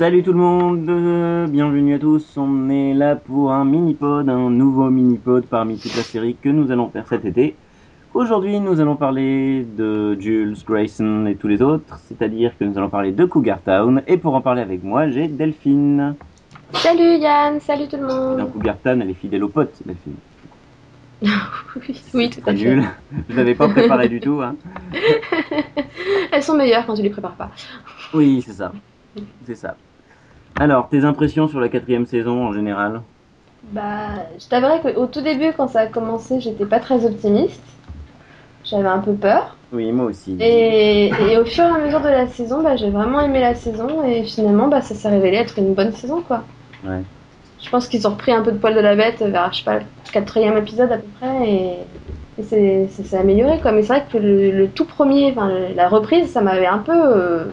Salut tout le monde, euh, bienvenue à tous. On est là pour un mini-pod, un nouveau mini-pod parmi toute la série que nous allons faire cet été. Aujourd'hui, nous allons parler de Jules, Grayson et tous les autres, c'est-à-dire que nous allons parler de Cougar Town. Et pour en parler avec moi, j'ai Delphine. Salut Yann, salut tout le Dans monde. Cougar Town, elle est fidèle aux potes, Delphine. oui, oui, tout à fait. nul. Je l'avais pas préparé du tout, hein. Elles sont meilleures quand tu les prépares pas. Oui, c'est ça. C'est ça. Alors, tes impressions sur la quatrième saison en général Bah, je t'avouerai qu'au tout début, quand ça a commencé, j'étais pas très optimiste. J'avais un peu peur. Oui, moi aussi. Et, et au fur et à mesure de la saison, bah, j'ai vraiment aimé la saison et finalement, bah, ça s'est révélé être une bonne saison, quoi. Ouais. Je pense qu'ils ont repris un peu de poil de la bête vers, je sais pas, le quatrième épisode à peu près et, et c'est- c'est s'est amélioré, quoi. Mais c'est vrai que le, le tout premier, la reprise, ça m'avait un peu, euh,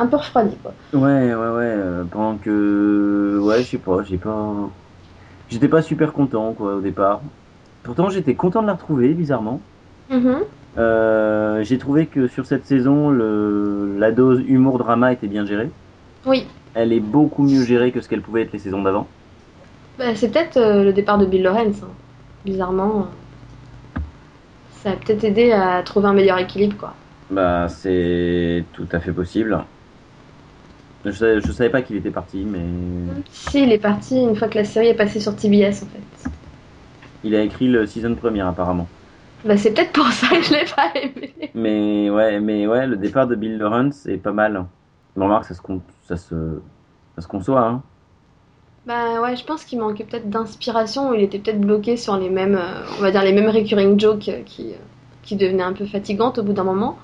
un peu refroidi, quoi. Ouais, ouais, ouais. euh, pendant que. Ouais, je sais pas, j'ai pas. J'étais pas super content, quoi, au départ. Pourtant, j'étais content de la retrouver, bizarrement. Mhm. Euh, j'ai trouvé que sur cette saison, le... la dose humour-drama était bien gérée. Oui, Elle est beaucoup mieux gérée que ce qu'elle pouvait être les saisons d'avant. Bah, c'est peut-être euh, le départ de Bill Lawrence. hein. Bizarrement, euh, ça a peut-être aidé à trouver un meilleur équilibre, quoi. Bah, c'est tout à fait possible. Je savais, je savais pas qu'il était parti, mais Si, il est parti une fois que la série est passée sur TBS, en fait. il a écrit le season première apparemment. Bah, c'est peut-être pour ça que je l'ai pas aimé. Mais ouais, mais ouais, le départ de Bill Lawrence est pas mal. Bon, remarque, ça se, con- ça se, ça se conçoit, hein. Bah ouais, je pense qu'il manquait peut-être d'inspiration, il était peut-être bloqué sur les mêmes, euh, on va dire les mêmes recurring jokes euh, qui, euh, qui devenaient un peu fatigantes au bout d'un moment.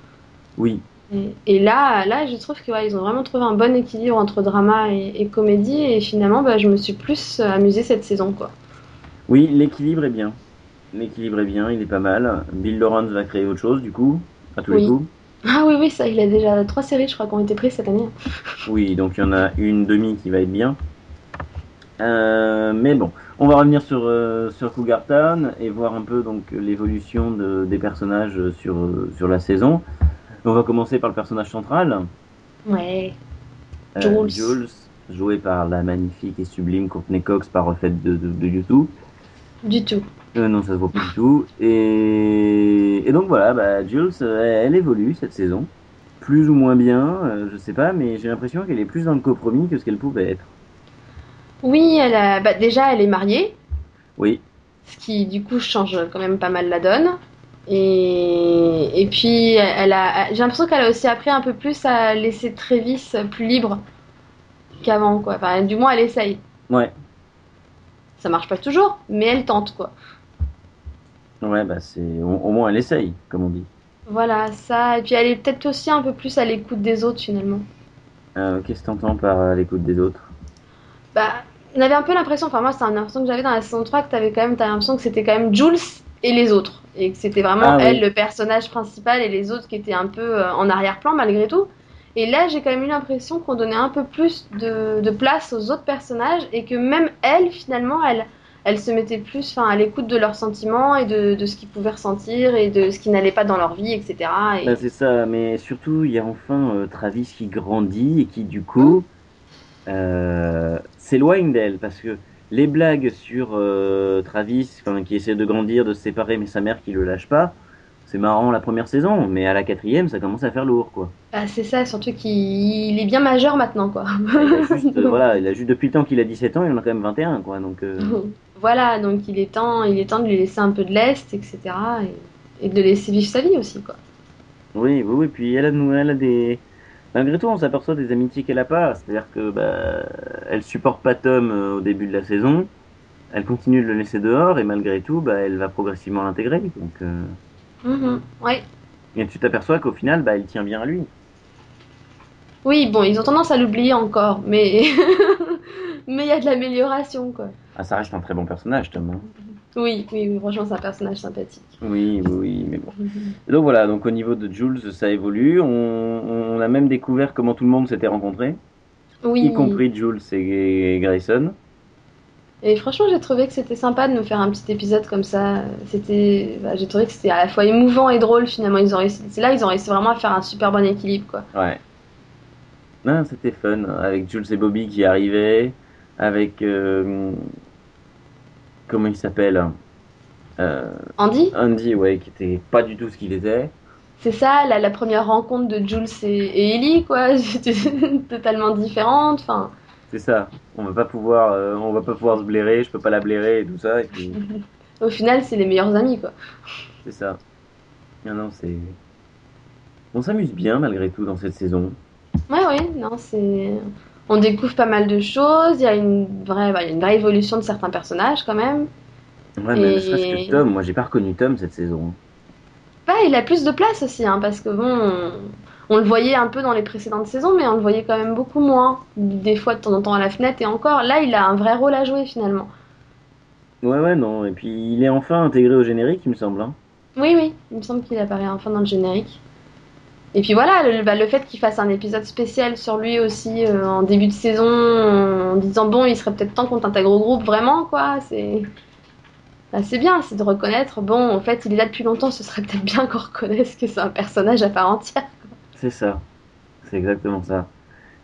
Oui, Et, et là, là, je trouve que ouais, ils ont vraiment trouvé un bon équilibre entre drama et, et comédie, et finalement, bah, je me suis plus euh, amusée cette saison, quoi. oui, l'équilibre est bien. L'équilibre est bien, il est pas mal. Bill Lawrence va créer autre chose, du coup, à tous les coups. Ah oui, oui, ça, il a déjà trois séries, je crois, qui ont été prises cette année. Oui, donc il y en a une demi qui va être bien. Euh, mais bon, on va revenir sur, euh, sur Cougar Town et voir un peu donc l'évolution de, des personnages sur, sur la saison. On va commencer par le personnage central, Ouais. euh, Jules. joué par la magnifique et sublime Courtney Cox par refait de, de, de YouTube. Du tout. Euh, non, ça se voit pas du tout. Et, et donc voilà, bah, Jules, euh, elle, évolue cette saison. Plus ou moins bien, euh, je sais pas, mais j'ai l'impression qu'elle est plus dans le compromis que ce qu'elle pouvait être. Oui, elle a... bah, déjà, elle est mariée, Oui, ce qui, du coup, change quand même pas mal la donne. Et, et puis, elle a... j'ai l'impression qu'elle a aussi appris un peu plus à laisser Travis plus libre qu'avant, quoi. Enfin, du moins, elle essaye. ouais. Ça marche pas toujours, mais elle tente, quoi. Ouais, bah c'est au, moins elle essaye, comme on dit. Voilà, ça. Et puis, elle est peut-être aussi un peu plus à l'écoute des autres, finalement. Euh, Qu'est-ce que t'entends par euh, l'écoute des autres Bah, on avait un peu l'impression, enfin moi c'est l'impression que j'avais dans la saison 3 que t'avais quand même, t'as l'impression que c'était quand même Jules et les autres. Et que c'était vraiment Ah oui. elle le personnage principal et les autres qui étaient un peu euh, en arrière-plan malgré tout. Et là j'ai quand même eu l'impression qu'on donnait un peu plus de, de place aux autres personnages et que même elle finalement elle, elle se mettait plus enfin, à l'écoute de leurs sentiments et de, de ce qu'ils pouvaient ressentir et de ce qui n'allait pas dans leur vie, etc. Et... Bah c'est ça, mais surtout il y a enfin euh, Travis qui grandit et qui du coup euh, s'éloigne d'elle parce que les blagues sur euh, Travis, qui essaie de grandir, de se séparer, mais sa mère qui le lâche pas, c'est marrant la première saison, mais à la quatrième ça commence à faire lourd quoi. Bah, c'est ça, surtout qu'il il est bien majeur maintenant quoi. Il a juste, euh, voilà, il a juste depuis le temps qu'il a 17 ans, il en a quand même 21 quoi, donc. euh, Voilà, donc il est temps, il est temps de lui laisser un peu de lest, etc. Et, et de laisser vivre sa vie aussi, quoi. Oui, oui, oui. Puis elle a, elle a des. Malgré tout, on s'aperçoit des amitiés qu'elle a pas. C'est-à-dire que bah, elle supporte pas Tom euh, au début de la saison. Elle continue de le laisser dehors et malgré tout, bah, elle va progressivement l'intégrer. Donc, euh, Mhm, ouais. et tu t'aperçois qu'au final, bah, elle tient bien à lui. Oui, bon, ils ont tendance à l'oublier encore, mais mais il y a de l'amélioration, quoi. Ah, ça reste un très bon personnage, Tom. hein. Oui, oui, oui, franchement, c'est un personnage sympathique. Oui, oui, oui, mais bon. Et donc voilà. Donc au niveau de Jules, ça évolue. On, on a même découvert comment tout le monde s'était rencontré, Oui. y compris Jules et Grayson. Et franchement, j'ai trouvé que c'était sympa de nous faire un petit épisode comme ça. C'était, bah, j'ai trouvé que c'était à la fois émouvant et drôle finalement. Ils ont réussi, c'est là, ils ont réussi vraiment à faire un super bon équilibre, quoi. Ouais. Non, c'était fun, avec Jules et Bobby qui arrivaient, avec... euh, comment il s'appelle Euh, Andy, Andy, ouais, qui était pas du tout ce qu'il était. c'est ça, la, la première rencontre de Jules et, et Ellie, quoi. C'était totalement différente. Enfin, C'est ça. On va pas pouvoir, euh, on va pas pouvoir se blairer, je peux pas la blairer et tout ça. Et puis, au final, c'est les meilleurs amis, quoi. c'est ça. Non, non, c'est... On s'amuse bien malgré tout dans cette saison. Ouais, ouais, non, c'est. On découvre pas mal de choses. Il y a une vraie, bah, une vraie évolution de certains personnages, quand même. Ouais, mais ne serait-ce que Tom, moi j'ai pas reconnu Tom cette saison. Bah, il a plus de place aussi, hein, parce que bon, on, on le voyait un peu dans les précédentes saisons, mais on le voyait quand même beaucoup moins. Des fois, de temps en temps à la fenêtre, et encore. Là, il a un vrai rôle à jouer, finalement. Ouais, ouais, non. Et puis il est enfin intégré au générique, il me semble. hein. Oui, oui, il me semble qu'il apparaît enfin dans le générique. Et puis voilà, le, bah, le fait qu'il fasse un épisode spécial sur lui aussi euh, en début de saison, en disant bon, il serait peut-être temps qu'on t'intègre au groupe, vraiment, quoi, c'est. bah, c'est bien, c'est de reconnaître, bon, en fait, il est là depuis longtemps, ce serait peut-être bien qu'on reconnaisse que c'est un personnage à part entière. C'est ça. C'est exactement ça.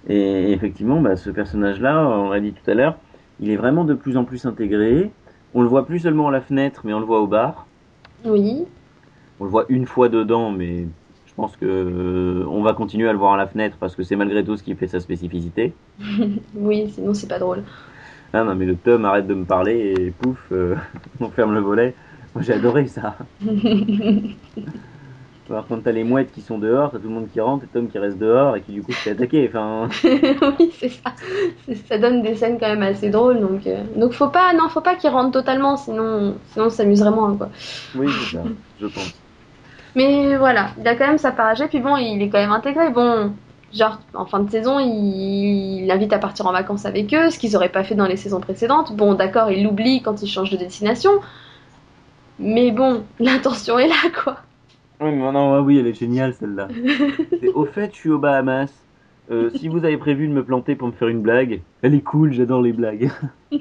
Et effectivement, bah, ce personnage-là, on l'a dit tout à l'heure, il est vraiment de plus en plus intégré. On le voit plus seulement à la fenêtre, mais on le voit au bar. Oui, On le voit une fois dedans, mais pense que euh, on va continuer à le voir à la fenêtre parce que c'est malgré tout ce qui fait sa spécificité. oui, sinon c'est pas drôle. Ah non, mais le Tom arrête de me parler et pouf, euh, on ferme le volet. Moi j'ai adoré ça. Par contre, t'as les mouettes qui sont dehors, t'as tout le monde qui rentre et Tom qui reste dehors et qui du coup se fait attaquer. Enfin, oui, c'est ça. Ça donne des scènes quand même assez drôles, donc euh, donc faut pas, non, faut pas qu'il rentre totalement, sinon sinon on s'amuserait moins, quoi. oui, c'est ça, je pense. Mais voilà, il a quand même sa part à jouer, puis bon, il est quand même intégré. Bon, genre, en fin de saison, il, l'invite à partir en vacances avec eux, ce qu'ils auraient pas fait dans les saisons précédentes. Bon, d'accord, il l'oublie quand il change de destination. Mais bon, l'intention est là, quoi. Oui, mais non, oui, elle est géniale celle-là. C'est, Au fait, je suis aux Bahamas. Euh, si vous avez prévu de me planter pour me faire une blague, elle est cool, j'adore les blagues.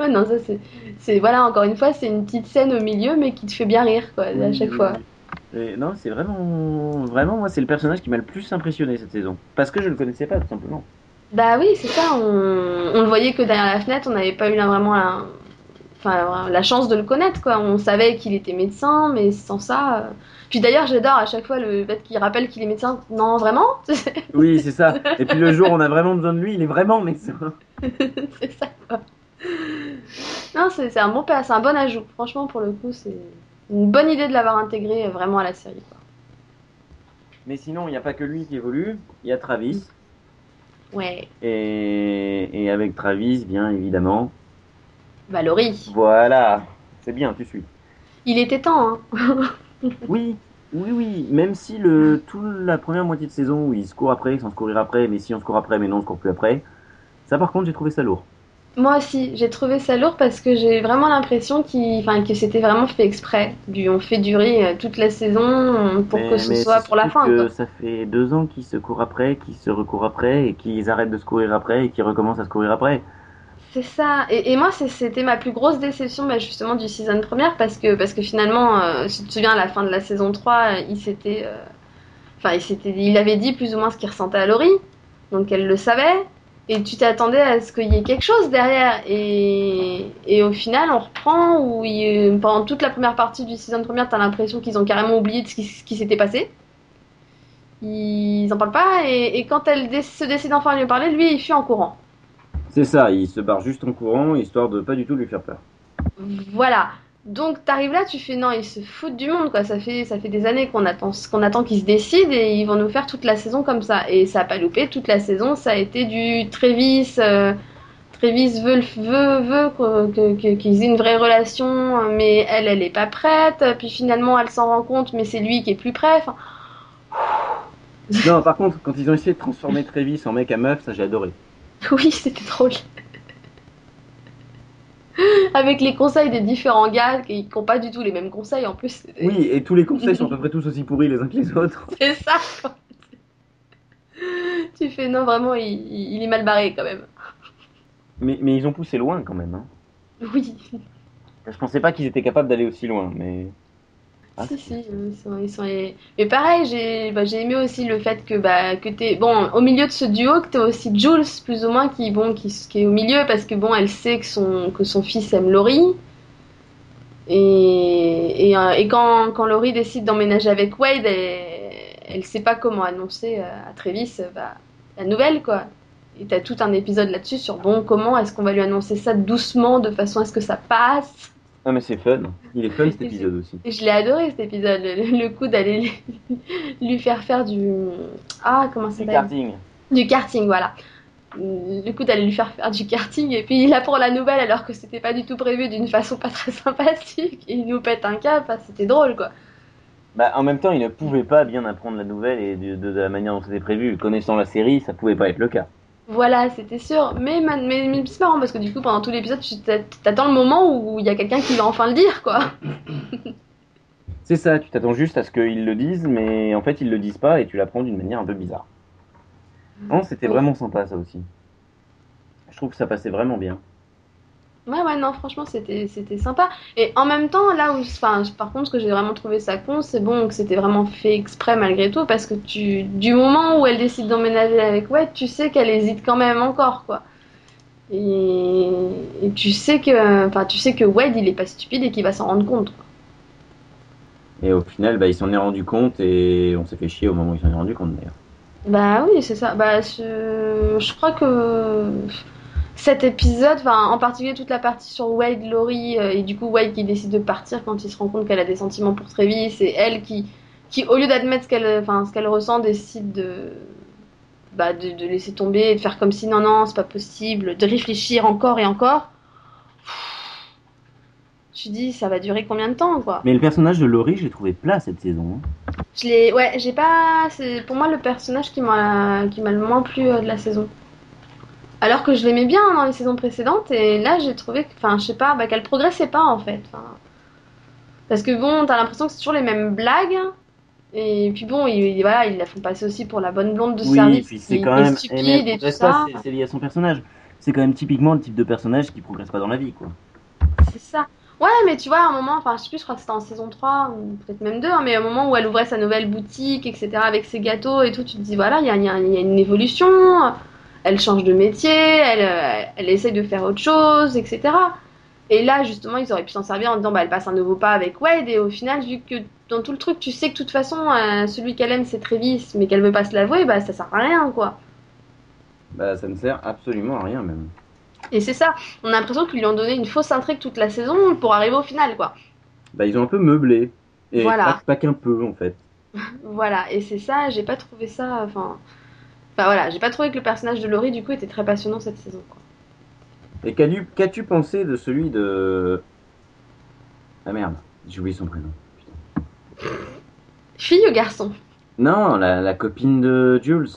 Ouais, non, ça c'est. c'est- Voilà, encore une fois, c'est une petite scène au milieu, mais qui te fait bien rire, quoi, à chaque fois. Et non, c'est vraiment, vraiment, moi, c'est le personnage qui m'a le plus impressionné cette saison. Parce que je le connaissais pas, tout simplement. Bah oui, c'est ça, on, on le voyait que derrière la fenêtre, on n'avait pas eu là, vraiment la... Enfin, la chance de le connaître, quoi. On savait qu'il était médecin, mais sans ça... euh. Puis d'ailleurs, j'adore à chaque fois le fait qu'il rappelle qu'il est médecin. Non, vraiment? Oui, c'est ça. Et puis le jour où on a vraiment besoin de lui, il est vraiment médecin. C'est ça, quoi. Non, c'est un, bon, c'est un bon ajout. Franchement, pour le coup, c'est une bonne idée de l'avoir intégré vraiment à la série, quoi. Mais sinon, il n'y a pas que lui qui évolue. Il y a Travis. Ouais, Et, et avec Travis, bien évidemment. Valorie. Voilà. C'est bien, tu suis. Il était temps, hein. Oui, oui, oui. Même si le toute la première moitié de saison où il se court après, sans se courir après, mais si on se court après, mais non, on se court plus après. Ça, par contre, j'ai trouvé ça lourd. Moi aussi, j'ai trouvé ça lourd parce que j'ai vraiment l'impression enfin, que c'était vraiment fait exprès. On fait durer euh, toute la saison pour Mais- que ce soit pour la fin. que quoi. ça fait deux ans qu'ils se courent après, qu'ils se recourent après, et qu'ils arrêtent de se courir après, et qu'ils recommencent à se courir après. C'est ça. Et, et moi, c'était ma plus grosse déception bah, justement du season première parce que, parce que finalement, euh, si tu te souviens, à la fin de la saison 3, euh, il s'était, euh, enfin, il il avait dit plus ou moins ce qu'il ressentait à Laurie, donc elle le savait. Et tu t'attendais à ce qu'il y ait quelque chose derrière. Et, et au final, on reprend où il- pendant toute la première partie du season première, t'as l'impression qu'ils ont carrément oublié de ce qui, qui s'était passé. Ils en parlent pas. Et, et quand elle se décide enfin à lui parler, lui, il fuit en courant. C'est ça, il se barre juste en courant, histoire de pas du tout lui faire peur. Voilà. Donc t'arrives là, tu fais non, ils se foutent du monde quoi. Ça fait ça fait des années qu'on attend qu'on attend qu'ils se décident et ils vont nous faire toute la saison comme ça. Et ça a pas loupé toute la saison. Ça a été du Trévis. euh, Trévis veut veut veut qu'ils aient une vraie relation, mais elle elle est pas prête. Puis finalement elle s'en rend compte, mais c'est lui qui est plus prêt. Enfin, non, par contre, quand ils ont essayé de transformer Travis en mec à meuf, ça j'ai adoré. oui, c'était drôle. Avec les conseils des différents gars qui n'ont pas du tout les mêmes conseils en plus. Oui, et tous les conseils sont à peu près tous aussi pourris les uns que les autres. C'est ça. quoi. tu fais non, vraiment, il, il est mal barré quand même. Mais, mais ils ont poussé loin quand même. Hein. Oui. Je pensais pas qu'ils étaient capables d'aller aussi loin, mais. Ah, si, si, ils sont, ils sont... Mais pareil, j'ai bah, j'ai aimé aussi le fait que, bah, que t'es... Bon, au milieu de ce duo, que t'as aussi Jules, plus ou moins, qui, bon, qui, qui est au milieu, parce que, bon, elle sait que son, que son fils aime Laurie. Et, et, euh, et quand, quand Laurie décide d'emménager avec Wade, elle, elle sait pas comment annoncer euh, à Travis euh, bah, la nouvelle, quoi. Et t'as tout un épisode là-dessus sur, bon, comment est-ce qu'on va lui annoncer ça doucement, de façon à ce que ça passe? Ah, mais c'est fun. Il est fun cet Et épisode aussi. Je l'ai adoré cet épisode, le, le coup d'aller lui- lui faire faire du. Ah, comment ça Du s'appelle? karting. Du karting, voilà. Le coup d'aller lui faire faire du karting, et puis il apprend la nouvelle alors que c'était pas du tout prévu d'une façon pas très sympathique, et il nous pète un cap, ah, c'était drôle quoi. Bah, en même temps, il ne pouvait pas bien apprendre la nouvelle et de, de- de la manière dont c'était prévu. Connaissant la série, ça pouvait pas être le cas. Voilà, c'était sûr. Mais, mais, mais c'est marrant parce que du coup, pendant tout l'épisode, tu t'a- t'attends le moment où il y a quelqu'un qui va enfin le dire quoi. C'est ça, tu t'attends juste à ce qu'ils le disent, mais en fait, ils le disent pas et tu l'apprends d'une manière un peu bizarre. Non, c'était Oui. vraiment sympa ça aussi. Je trouve que ça passait vraiment bien. Ouais, ouais, non, franchement, c'était, c'était sympa. Et en même temps, là où, enfin, par contre, ce que j'ai vraiment trouvé ça con, c'est bon que c'était vraiment fait exprès malgré tout, parce que tu, du moment où elle décide d'emménager avec Wade, tu sais qu'elle hésite quand même encore, quoi. Et, et tu sais que, enfin, tu sais que Wade, il est pas stupide et qu'il va s'en rendre compte. quoi. Et au final, bah, il s'en est rendu compte et on s'est fait chier au moment où il s'en est rendu compte d'ailleurs. Bah oui, c'est ça. Bah, je, je crois que cet épisode, enfin, en particulier toute la partie sur Wade, Laurie, euh, et du coup Wade qui décide de partir quand il se rend compte qu'elle a des sentiments pour Travis, et elle qui, qui au lieu d'admettre ce qu'elle, ce qu'elle ressent, décide de, bah, de, de laisser tomber et de faire comme si non, non, c'est pas possible, de réfléchir encore et encore. Tu dis, ça va durer combien de temps, quoi? Mais le personnage de Laurie, je l'ai trouvé plat cette saison. hein. Je l'ai, ouais, j'ai pas, c'est pour moi le personnage qui m'a, qui m'a le moins plu euh, de la saison. Alors que je l'aimais bien dans les saisons précédentes et là j'ai trouvé, que- enfin, je sais pas, bah, qu'elle progressait pas en fait. Enfin, parce que bon, t'as l'impression que c'est toujours les mêmes blagues. Et puis bon, ils, voilà, ils la font passer aussi pour la bonne blonde de Oui, service puis c'est quand est même. stupide et tout ça. c'est- lié à son personnage. C'est quand même typiquement le type de personnage qui progresse pas dans la vie, quoi. C'est ça. Ouais, mais tu vois, à un moment, enfin, je sais plus, je crois que c'était en saison 3, ou peut-être même 2, hein, mais à un moment où elle ouvrait sa nouvelle boutique, etc., avec ses gâteaux et tout, tu te dis, voilà, il y a, il y a- il y a une évolution, elle change de métier, elle, euh, elle essaye de faire autre chose, etc. Et là, justement, ils auraient pu s'en servir en disant, bah, elle passe un nouveau pas avec Wade, et au final, vu que dans tout le truc, tu sais que de toute façon, euh, celui qu'elle aime, c'est Travis, mais qu'elle veut pas se l'avouer, bah, ça sert à rien, quoi. Bah, ça ne sert absolument à rien, même. Et c'est ça, on a l'impression qu'ils lui ont donné une fausse intrigue toute la saison pour arriver au final, quoi. Bah, ils ont un peu meublé. Et Voilà. pas, pas qu'un peu, en fait. Voilà, et c'est ça, j'ai pas trouvé ça. Enfin, enfin voilà, j'ai pas trouvé que le personnage de Laurie, du coup, était très passionnant cette saison. Quoi. Et qu'as-tu qu'as-tu pensé de celui de. Ah merde, j'ai oublié son prénom. Putain. Fille ou garçon Non, la, la copine de Jules.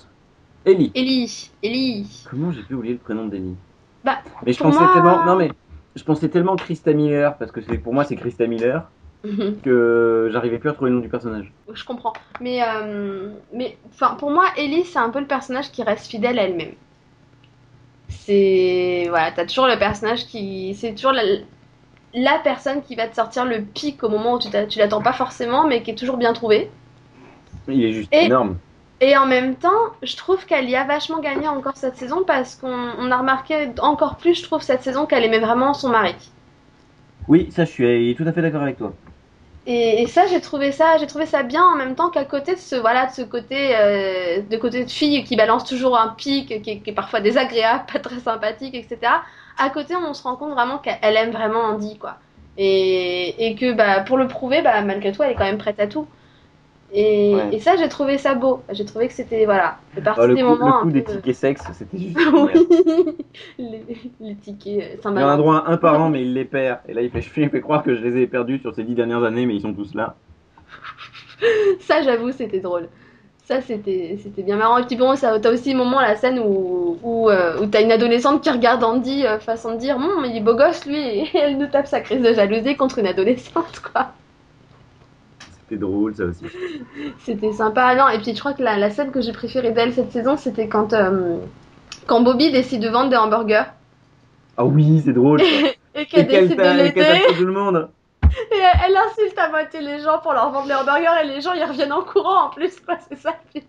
Ellie. Ellie, Ellie. Comment j'ai pu oublier le prénom d'Ellie Bah, Mais je pour pensais moi- tellement. Non, mais. Je pensais tellement Krista Miller, parce que c'est pour moi c'est Krista Miller, que j'arrivais plus à trouver le nom du personnage. Je comprends. Mais, euh, mais pour moi, Ellie, c'est un peu le personnage qui reste fidèle à elle-même. C'est. Voilà, t'as toujours le personnage qui. C'est toujours la, la personne qui va te sortir le pic au moment où tu l'attends pas forcément, mais qui est toujours bien trouvé. Il est juste Et- énorme. Et en même temps, je trouve qu'elle y a vachement gagné encore cette saison parce qu'on on a remarqué encore plus, je trouve, cette saison qu'elle aimait vraiment son mari. Oui, ça je suis tout à fait d'accord avec toi. Et, ça, j'ai trouvé ça, j'ai trouvé ça bien en même temps qu'à côté de ce, voilà, de ce côté, euh, de côté de fille qui balance toujours un pic, qui est, qui est parfois désagréable, pas très sympathique, etc. À côté, on se rend compte vraiment qu'elle aime vraiment Andy, quoi. Et, et que, bah, pour le prouver, bah, malgré tout, elle est quand même prête à tout. Et, Ouais. et ça, j'ai trouvé ça beau. J'ai trouvé que c'était, voilà, fait partie Ah, le des coup, moments le un coup des tickets sexes, c'était juste. oui, les, les tickets euh, Il en a droit à un par an, mais il les perd. Et là, il fait, je fais croire que je les ai perdus sur ces dix dernières années, mais ils sont tous là. Ça, j'avoue, c'était drôle. Ça, c'était c'était bien marrant. Et puis bon, ça- t'as aussi le moment, la scène où, où, euh, où t'as une adolescente qui regarde Andy euh, façon de dire Hum, il est beau gosse lui, et elle nous tape sa crise de jalousie contre une adolescente, quoi. C'était drôle, ça aussi. C'était sympa. Non, et puis je crois que la, la scène que j'ai préférée d'elle cette saison, c'était quand, euh, quand Bobby décide de vendre des hamburgers Ah oui, c'est drôle. et qu'elle décide de l'aider. tout le monde. Et elle, elle insulte à moitié les gens pour leur vendre les hamburgers et les gens ils reviennent en courant en plus, quoi. C'est ça pire.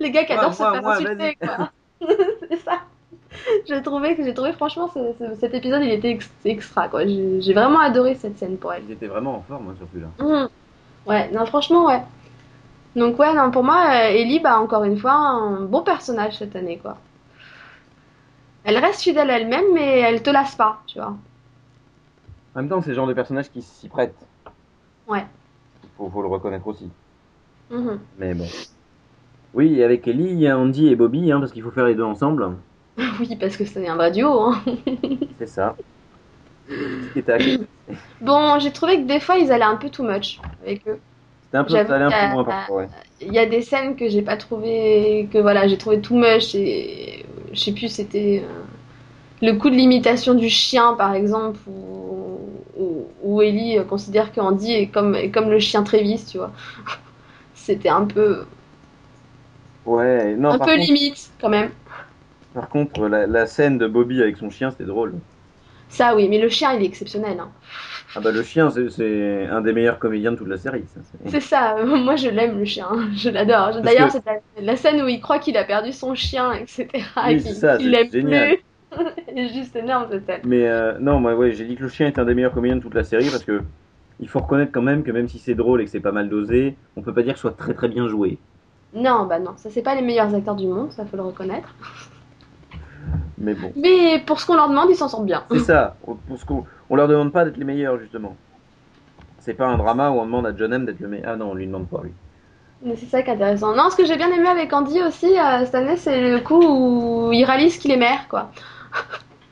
Les gars qui adorent se faire insulter, quoi. C'est ça. J'ai trouvé que j'ai trouvé franchement ce- ce- cet épisode il était ex- extra quoi. J'ai vraiment adoré cette scène pour elle. Ils étaient vraiment en forme hein, sur celui-là. Mhm. Ouais, non, franchement, ouais. Donc, ouais, non, pour moi, euh, Ellie, bah, encore une fois, un bon personnage cette année, quoi. Elle reste fidèle à elle-même, mais elle te lasse pas, tu vois. En même temps, c'est le genre de personnage qui s'y prête. Ouais. Faut, faut le reconnaître aussi. Mhm. Mais bon. Oui, avec Ellie, il y a Andy et Bobby, hein, parce qu'il faut faire les deux ensemble. Oui, parce que c'est un vrai duo, hein. C'est ça. C'était Bon, j'ai trouvé que des fois, ils allaient un peu too much avec eux. un peu, un peu loin parfois, ouais. Il y a des scènes que j'ai pas trouvé, que voilà, j'ai trouvé too much et je sais plus, c'était euh, le coup de l'imitation du chien, par exemple, où, où, où Ellie euh, considère que Andy est comme, est comme le chien Travis, tu vois. C'était un peu, Ouais, non, un peu contre, limite, quand même. Par contre, la, la scène de Bobby avec son chien, c'était drôle. Ça, oui, mais le chien, il est exceptionnel. hein. Ah bah le chien, c'est- un des meilleurs comédiens de toute la série. C'est- ça, moi je l'aime le chien, je l'adore. D'ailleurs, que- c'est la, la scène où il croit qu'il a perdu son chien, etc. Oui, c'est ça, c'est l'aime génial. plus. C'est juste énorme cette scène. Mais euh, non, moi, ouais, j'ai dit que le chien est un des meilleurs comédiens de toute la série parce que il faut reconnaître quand même que même si c'est drôle et que c'est pas mal dosé, on peut pas dire que ce soit très très bien joué. Non, bah non, ça c'est pas les meilleurs acteurs du monde, ça faut le reconnaître. Mais bon, Mais pour ce qu'on leur demande, ils s'en sortent bien. c'est ça. On- Pour ce qu'on, on leur demande pas d'être les meilleurs justement. C'est pas un drama où on demande à John M d'être le meilleur. Ah non, on lui demande pas lui. Mais c'est ça qui est intéressant. Non, ce que j'ai bien aimé avec Andy aussi euh, cette année, c'est le coup où il réalise qu'il est maire, quoi.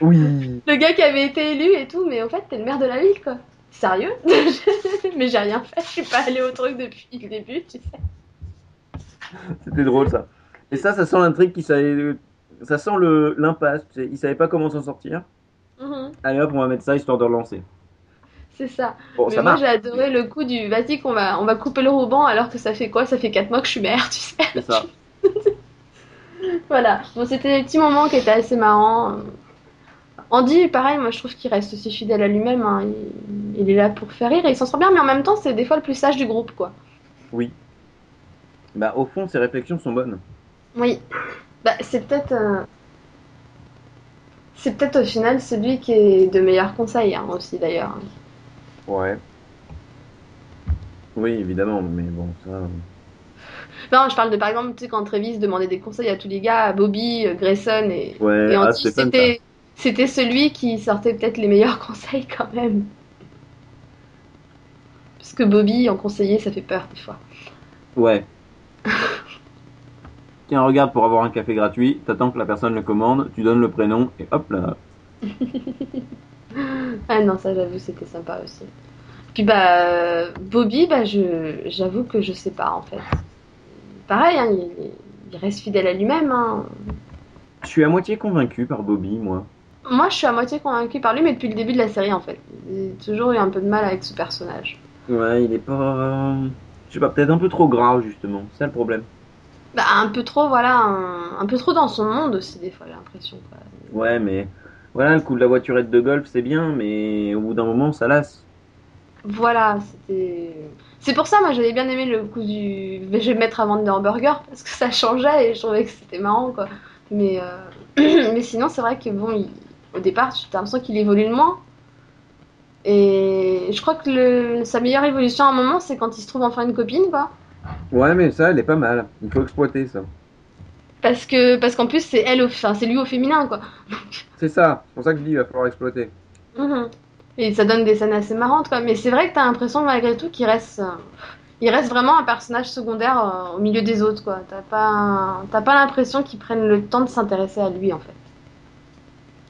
Oui. Le gars qui avait été élu et tout, mais au fait, t'es le maire de la ville, quoi. Sérieux? Mais j'ai rien fait, je suis pas allée au truc depuis le début, tu sais. C'était drôle ça. Et ça, ça sent l'intrigue qui savait, ça sent le l'impasse. tu sais, Il savait pas comment s'en sortir. Mhm, Allez hop, on va mettre ça histoire de relancer. c'est ça. Bon, mais ça moi, j'ai adoré le coup du vas-y qu'on va, on va couper le ruban alors que ça fait quoi? Ça fait 4 mois que je suis maire, tu sais. C'est ça. Voilà, bon, c'était des petits moments qui étaient assez marrants. Andy, pareil, moi je trouve qu'il reste aussi fidèle à lui-même. hein. Il, il est là pour faire rire et il s'en sort bien, mais en même temps, c'est des fois le plus sage du groupe, quoi. Oui. Bah au fond, ses réflexions sont bonnes. Oui, bah, c'est peut-être. euh, C'est peut-être au final celui qui est de meilleurs conseils, hein, aussi d'ailleurs. Ouais. Oui, évidemment, mais bon, ça. euh, Non, je parle de par exemple, tu sais, quand Travis demandait des conseils à tous les gars, à Bobby, euh, Grayson et, Ouais, et ah, c'était. C'était celui qui sortait peut-être les meilleurs conseils quand même. Parce que Bobby, en conseiller, ça fait peur des fois. Ouais. Tiens, regarde, pour avoir un café gratuit, t'attends que la personne le commande, tu donnes le prénom, et hop là. Ah non, ça j'avoue, c'était sympa aussi. Puis bah, Bobby, bah, je, j'avoue que je sais pas en fait. Pareil, hein, il, il reste fidèle à lui-même. hein. Je suis à moitié convaincu par Bobby, moi. Moi, je suis à moitié convaincue par lui, mais depuis le début de la série en fait. J'ai toujours eu un peu de mal avec ce personnage. Ouais, il est pas. Je sais pas, peut-être un peu trop gras, justement. C'est ça le problème. Bah, un peu trop, voilà, un, un peu trop dans son monde aussi, des fois, j'ai l'impression. quoi. Ouais, mais. Voilà, le coup de la voiturette de golf, c'est bien, mais au bout d'un moment, ça lasse. Voilà, c'était. C'est pour ça, moi, j'avais bien aimé le coup du. Je vais me mettre à vendre des hamburgers parce que ça changeait et je trouvais que c'était marrant, quoi. Mais, euh, mais sinon, c'est vrai que bon, il- au départ, tu as l'impression qu'il évolue le moins. Et je crois que le... sa meilleure évolution à un moment, c'est quand il se trouve enfin une copine, quoi. Ouais, mais ça, elle est pas mal. Il faut exploiter ça. Parce que parce qu'en plus, c'est elle, au... enfin, c'est lui au féminin, quoi. C'est ça, c'est pour ça que je dis, il va falloir exploiter. Mhm. Et ça donne des scènes assez marrantes, quoi. Mais c'est vrai que t'as l'impression, malgré tout, qu'il reste, euh, il reste vraiment un personnage secondaire euh, au milieu des autres, quoi. T'as pas, t'as pas l'impression qu'ils prennent le temps de s'intéresser à lui, en fait.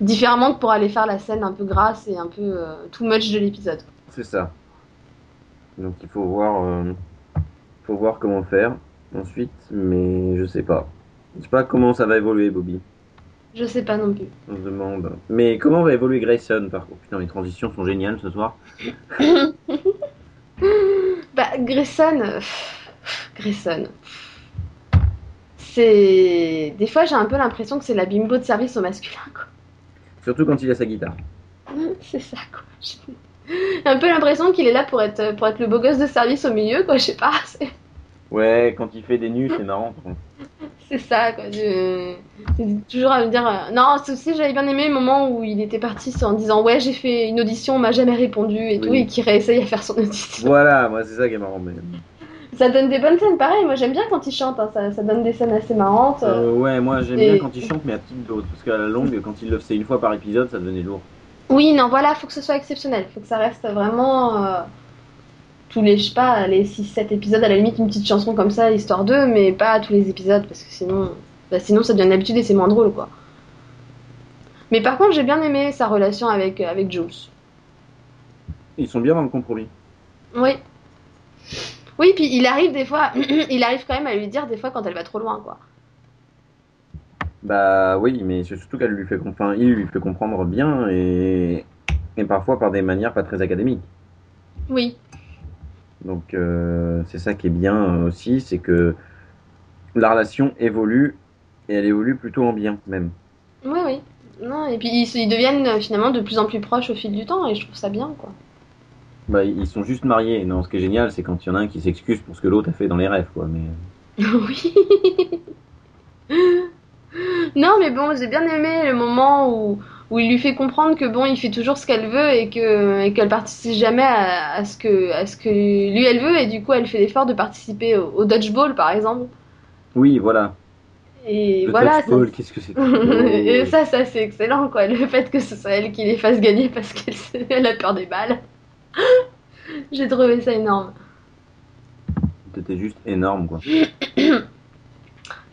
Différemment que pour aller faire la scène un peu grasse et un peu euh, too much de l'épisode. C'est ça. Donc il faut voir, euh, faut voir comment faire ensuite, mais je sais pas. Je sais pas comment ça va évoluer, Bobby. Je sais pas non plus. On se demande. Mais comment va évoluer Grayson par contre? Putain, les transitions sont géniales ce soir. Bah, Grayson. Grayson. C'est. Des fois, j'ai un peu l'impression que c'est la bimbo de service au masculin, quoi. Surtout quand il a sa guitare. C'est ça, quoi. Un peu l'impression qu'il est là pour être, pour être le beau gosse de service au milieu, quoi, je sais pas. Ouais, quand il fait des nus, c'est marrant. C'est ça, quoi. Je... Toujours à me dire. euh, Non, c'est aussi, j'avais bien aimé le moment où il était parti en disant Ouais, j'ai fait une audition, on m'a jamais répondu et tout, Oui. et qu'il réessaye à faire son audition. Voilà, moi c'est ça qui est marrant. Mais... Ça donne des bonnes scènes, pareil. Moi, j'aime bien quand il chante, hein, ça, ça donne des scènes assez marrantes. euh. Euh, ouais, moi j'aime Et- bien quand il chante, mais à petite dose. Parce qu'à la longue, quand il le faisait une fois par épisode, ça devenait lourd. Oui, non, voilà, faut que ce soit exceptionnel. Faut que ça reste vraiment. euh, tous les, je sais pas, les 6-7 épisodes, à la limite, une petite chanson comme ça, histoire d'eux, mais pas tous les épisodes, parce que sinon, bah, sinon ça devient une habitude et c'est moins drôle, quoi. Mais par contre, j'ai bien aimé sa relation avec, avec Jules. Ils sont bien dans le compromis. Oui. Oui, puis il arrive des fois, il arrive quand même à lui dire des fois quand elle va trop loin, quoi. Bah oui, mais c'est surtout qu'elle lui fait enfin, il lui fait comprendre bien et... et parfois par des manières pas très académiques. Oui. Donc euh, c'est ça qui est bien euh, aussi, c'est que la relation évolue et elle évolue plutôt en bien même. Oui, oui. Non, et puis ils, ils deviennent euh, finalement de plus en plus proches au fil du temps, et je trouve ça bien, quoi. Bah ils sont juste mariés. Non, ce qui est génial, c'est quand il y en a un qui s'excuse pour ce que l'autre a fait dans les rêves, quoi. Mais Oui. non, mais bon, j'ai bien aimé le moment où, où il lui fait comprendre que bon, il fait toujours ce qu'elle veut et que et qu'elle participe jamais à, à ce que à ce que lui elle veut et du coup elle fait l'effort de participer au, au dodgeball par exemple. oui, voilà. Et Le voilà. qu'est-ce que c'est et ça, ça c'est excellent quoi. Le fait que ce soit elle qui les fasse gagner parce qu'elle elle a peur des balles. J'ai trouvé ça énorme. C'était juste énorme, quoi.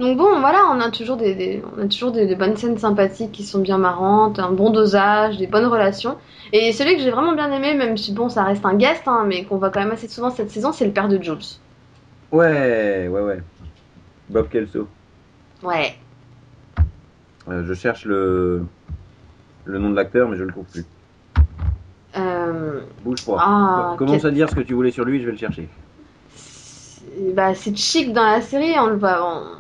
Donc bon, voilà, on a toujours des, des- on a toujours des, des bonnes scènes sympathiques qui sont bien marrantes, un bon dosage, des bonnes relations. Et celui que j'ai vraiment bien aimé, même si bon, ça reste un guest, hein, mais qu'on voit quand même assez souvent cette saison, c'est le père de Jules. Ouais, ouais, ouais. Bob Kelso. Ouais. Euh, je cherche le le nom de l'acteur, mais je le trouve plus. Euh, Bouge pas. Ah, Commence quel- à dire ce que tu voulais sur lui, je vais le chercher. Bah, c'est chic dans la série. On le voit.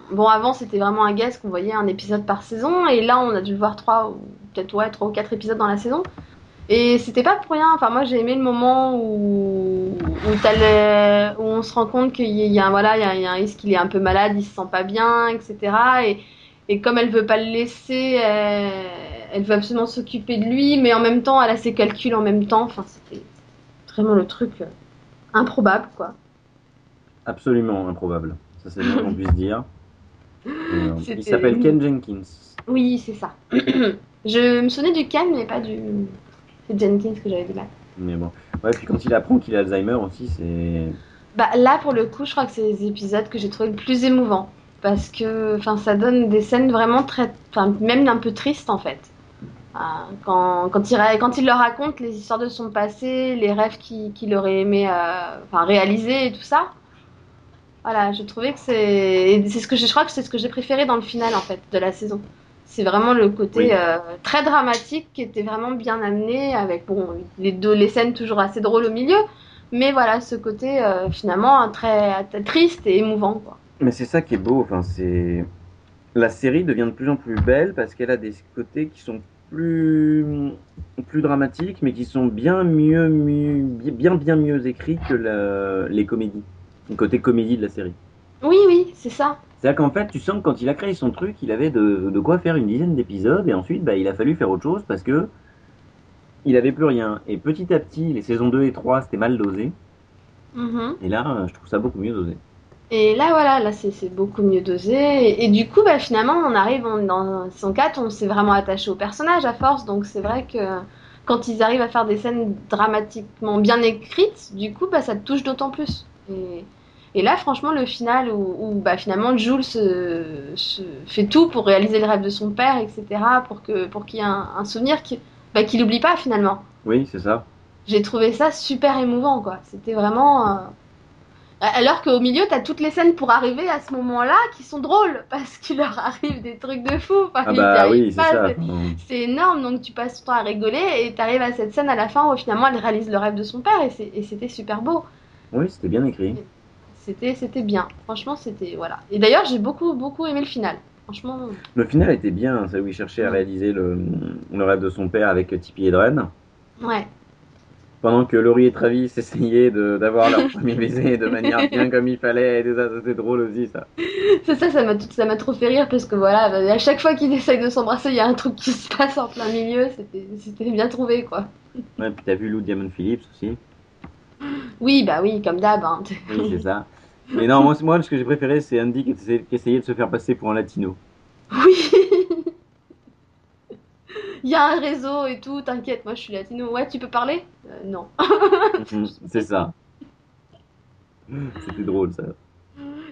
on- Bon, avant c'était vraiment un guest qu'on voyait un épisode par saison, et là on a dû voir trois ou peut-être ouais trois ou quatre épisodes dans la saison. Et c'était pas pour rien. Enfin, moi j'ai aimé le moment où où, on se rend compte qu'il y a, voilà, un risque qu'il est un peu malade, il se sent pas bien, etc. Et, et comme elle veut pas le laisser, elle, elle veut absolument s'occuper de lui, mais en même temps elle a ses calculs en même temps. Enfin, c'était vraiment le truc euh, improbable, quoi. Absolument improbable. Ça c'est bien qu'on puisse dire. Euh, il s'appelle Ken Jenkins. Oui, c'est ça. Je me souvenais du Ken, mais pas du. C'est Jenkins que j'avais dit là. Mais bon. Ouais, puis quand il apprend qu'il a Alzheimer aussi, c'est. Bah là, pour le coup, je crois que c'est les épisodes que j'ai trouvé le plus émouvants. Parce que ça donne des scènes vraiment très. Enfin, même un peu tristes en fait. Ah, Quand, quand, il, quand il leur raconte les histoires de son passé, les rêves qu'il qu'il aurait aimé euh, réaliser et tout ça. Voilà, je trouvais que c'est. ce que je, je crois que c'est ce que j'ai préféré dans le final en fait de la saison. C'est vraiment le côté Oui. euh, très dramatique qui était vraiment bien amené avec bon les deux les scènes toujours assez drôles au milieu, mais voilà ce côté euh, finalement très, très triste et émouvant quoi. Mais c'est ça qui est beau. Enfin, c'est. La série devient de plus en plus belle parce qu'elle a des côtés qui sont plus plus dramatiques, mais qui sont bien mieux, mieux bien bien mieux écrits que la- les comédies. Le côté comédie de la série. Oui oui c'est ça. C'est-à-dire qu'en fait, tu sens que quand il a créé son truc, il avait de, de quoi faire une dizaine d'épisodes, et ensuite, bah, il a fallu faire autre chose parce que il avait plus rien. Et petit à petit, les saisons 2 et 3, c'était mal dosé. Mhm. Et là, euh, je trouve ça beaucoup mieux dosé. Et là voilà là c'est c'est beaucoup mieux dosé et, et du coup bah finalement on arrive on- dans saison 4 on s'est vraiment attaché au personnage à force donc c'est vrai que quand ils arrivent à faire des scènes dramatiquement bien écrites du coup bah ça te touche d'autant plus. Et, et là franchement le final où, où, bah finalement Jules se, se fait tout pour réaliser le rêve de son père etc pour que pour qu'il y ait un, un souvenir bah, qu'il n'oublie pas finalement. Oui, c'est ça. J'ai trouvé ça super émouvant, quoi. C'était vraiment. euh, Alors qu'au milieu, t'as toutes les scènes pour arriver à ce moment-là qui sont drôles, parce qu'il leur arrive des trucs de fou. Enfin, Ah bah oui, c'est énorme, donc tu passes ton temps à rigoler et t'arrives à cette scène à la fin où finalement elle réalise le rêve de son père et c'était super beau. Oui, c'était bien écrit. C'était c'était bien. Franchement, c'était. Voilà. Et d'ailleurs, j'ai beaucoup, beaucoup aimé le final. Franchement. Le final était bien, c'est où il cherchait à réaliser le, le rêve de son père avec Tippi Hedren. Ouais. pendant que Laurie et Travis essayaient de- d'avoir leur premier baiser de manière bien comme il fallait. Et ça, c'était drôle aussi, ça. C'est ça, ça m'a ça m'a trop fait rire parce que voilà, bah, à chaque fois qu'ils essayent de s'embrasser, il y a un truc qui se passe en plein milieu. C'était c'était bien trouvé quoi. Ouais, puis t'as vu Lou Diamond Phillips aussi. Oui, bah oui, comme d'hab. hein. Oui, c'est ça. Mais non, moi, ce que j'ai préféré, c'est Andy qui essayait, qui essayait de se faire passer pour un latino. Oui. Il y a un réseau et tout, t'inquiète, moi je suis latino. Ouais, tu peux parler? Euh, Non. Mhm, c'est ça. C'était drôle, ça.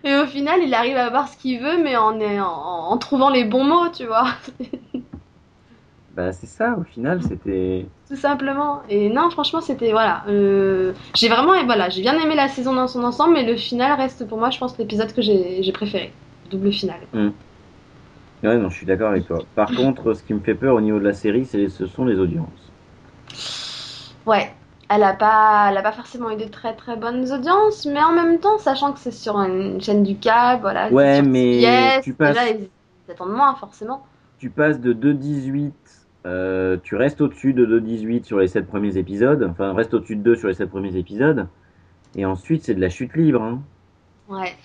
Et au final, il arrive à avoir ce qu'il veut, mais en, en, en trouvant les bons mots, tu vois. Bah, c'est ça, au final, c'était. Tout simplement. Et non, franchement, c'était. Voilà. euh, j'ai vraiment. et Voilà, j'ai bien aimé la saison dans son ensemble, mais le final reste pour moi, je pense, l'épisode que j'ai préféré. Double final. Ouais, non, je suis d'accord avec toi. Par contre, ce qui me fait peur au niveau de la série, ce sont les audiences. Ouais. Elle a pas, elle a pas forcément eu de très très bonnes audiences, mais en même temps, sachant que c'est sur une chaîne du câble, voilà. Ouais, mais tu passes- Déjà, ils attendent moins, forcément. Tu passes de 2,18, euh, tu restes au-dessus de 2,18 sur les 7 premiers épisodes, enfin, reste au-dessus de 2 sur les 7 premiers épisodes, et ensuite, c'est de la chute libre. Hein. Ouais.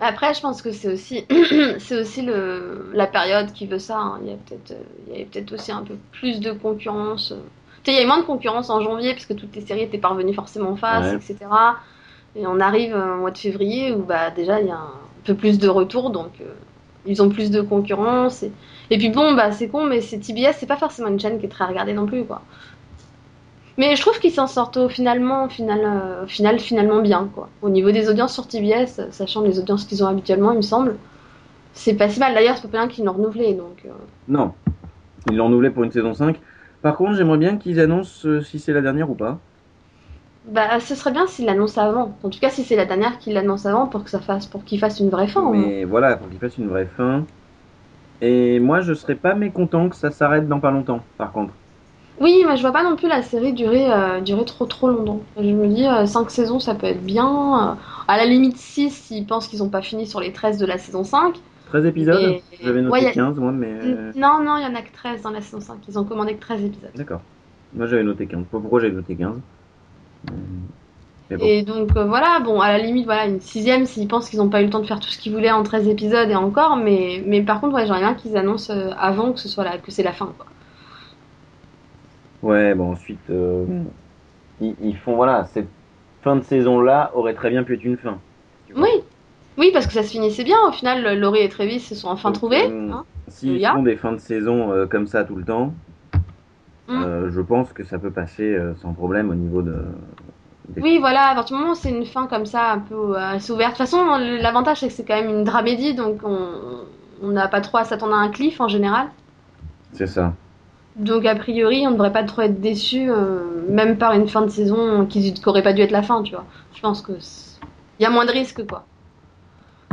Après, je pense que c'est aussi, c'est aussi le, la période qui veut ça. hein. Il y a peut-être, euh, il y avait peut-être aussi un peu plus de concurrence. Tu sais, il y a eu moins de concurrence en janvier parce que toutes les séries étaient parvenues forcément en face, Ouais. etc. Et on arrive euh, au mois de février où bah déjà il y a un peu plus de retours, donc euh, ils ont plus de concurrence. Et, puis bon, bah c'est con, mais c'est TBS, c'est pas forcément une chaîne qui est très regardée non plus, quoi. Mais je trouve qu'ils s'en sortent finalement, euh, au final, finalement bien, quoi. Au niveau des audiences sur TBS, euh, sachant les audiences qu'ils ont habituellement, il me semble, c'est pas si mal. D'ailleurs, c'est pas bien qu'ils l'ont renouvelé, donc. euh, Non, ils l'ont renouvelé pour une saison 5. Par contre, j'aimerais bien qu'ils annoncent euh, si c'est la dernière ou pas. Bah, ce serait bien s'ils l'annoncent avant. En tout cas, si c'est la dernière qu'ils l'annoncent avant, pour que ça fasse, pour qu'ils fassent une vraie fin. Mais voilà, pour qu'ils fassent une vraie fin. Et moi, je serais pas mécontent que ça s'arrête dans pas longtemps, par contre. Oui, mais je vois pas non plus la série durer, euh, durer trop trop longtemps. Je me dis, 5 saisons, ça peut être bien. Euh, à la limite 6, s'ils pensent qu'ils ont pas fini sur les 13 de la saison 5. 13 épisodes Mais- J'avais noté Ouais, a- 15, moi, mais. euh, Non, non, il y en a que 13 dans la saison 5. Ils ont commandé que 13 épisodes. D'accord. Moi, j'avais noté 15. Pas Pourquoi j'avais noté 15 Euh, Mais bon. Et donc euh, voilà, bon, à la limite, voilà, une sixième s'ils pensent qu'ils n'ont pas eu le temps de faire tout ce qu'ils voulaient en 13 épisodes et encore, mais, mais par contre, ouais, j'aimerais bien qu'ils annoncent euh, avant que ce soit la, que c'est la fin, quoi. Ouais, bon, ensuite, euh, ils, ils font, voilà, cette fin de saison-là aurait très bien pu être une fin. Oui, oui, parce que ça se finissait bien. Au final, Laurie et Travis se sont enfin Donc, trouvés. euh, hein. S'ils Il y a. font des fins de saison euh, comme ça tout le temps, Mm. euh, je pense que ça peut passer euh, sans problème au niveau de. des- Oui, voilà, à partir du moment où c'est une fin comme ça, un peu euh, assez ouverte. De toute façon, l'avantage, c'est que c'est quand même une dramédie, donc on n'a pas trop à s'attendre à un cliff en général. C'est ça. Donc, a priori, on ne devrait pas trop être déçu, euh, même par une fin de saison qui n'aurait pas dû être la fin, tu vois. Je pense que il y a moins de risques, quoi.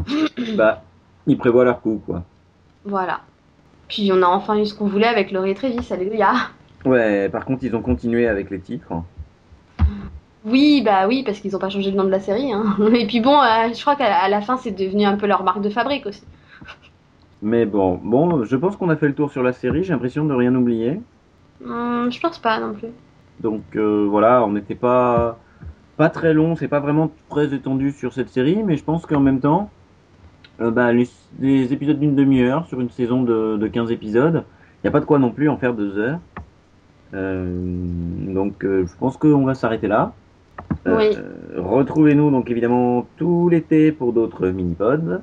bah, ils prévoient leur coup, quoi. Voilà. Puis on a enfin eu ce qu'on voulait avec Laurie et Travis, alléluia. Ouais, par contre, ils ont continué avec les titres. Oui, bah oui, parce qu'ils n'ont pas changé le nom de la série. Hein. Et puis bon, euh, je crois qu'à la- fin, c'est devenu un peu leur marque de fabrique aussi. Mais bon, bon, je pense qu'on a fait le tour sur la série. J'ai l'impression de rien oublier. Hum, je pense pas non plus. Donc euh, voilà, on n'était pas pas très long, c'est pas vraiment très étendu sur cette série, mais je pense qu'en même temps, euh, bah, les, les épisodes d'une demi-heure sur une saison de, de 15 épisodes, il n'y a pas de quoi non plus en faire deux heures. Euh, donc euh, je pense qu'on va s'arrêter là. Euh, Oui. Retrouvez-nous donc évidemment tout l'été pour d'autres mini-pods.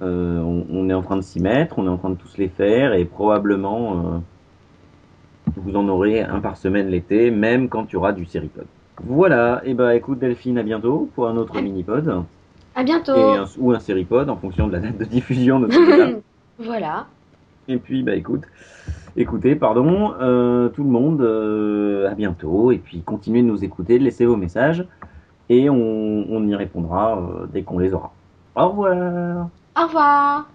On, on est en train de s'y mettre, on est en train de tous les faire et probablement vous en aurez un par semaine l'été, même quand il y aura du séripod. Voilà, et bah écoute Delphine, à bientôt pour un autre mini-pod À bientôt. et un- ou un séripod en fonction de la date de diffusion de celui-là. voilà. et puis bah écoute, écoutez, pardon, euh, tout le monde, euh, à bientôt et puis continuez de nous écouter, de laisser vos messages et on, y répondra euh, dès qu'on les aura. Au revoir Au revoir.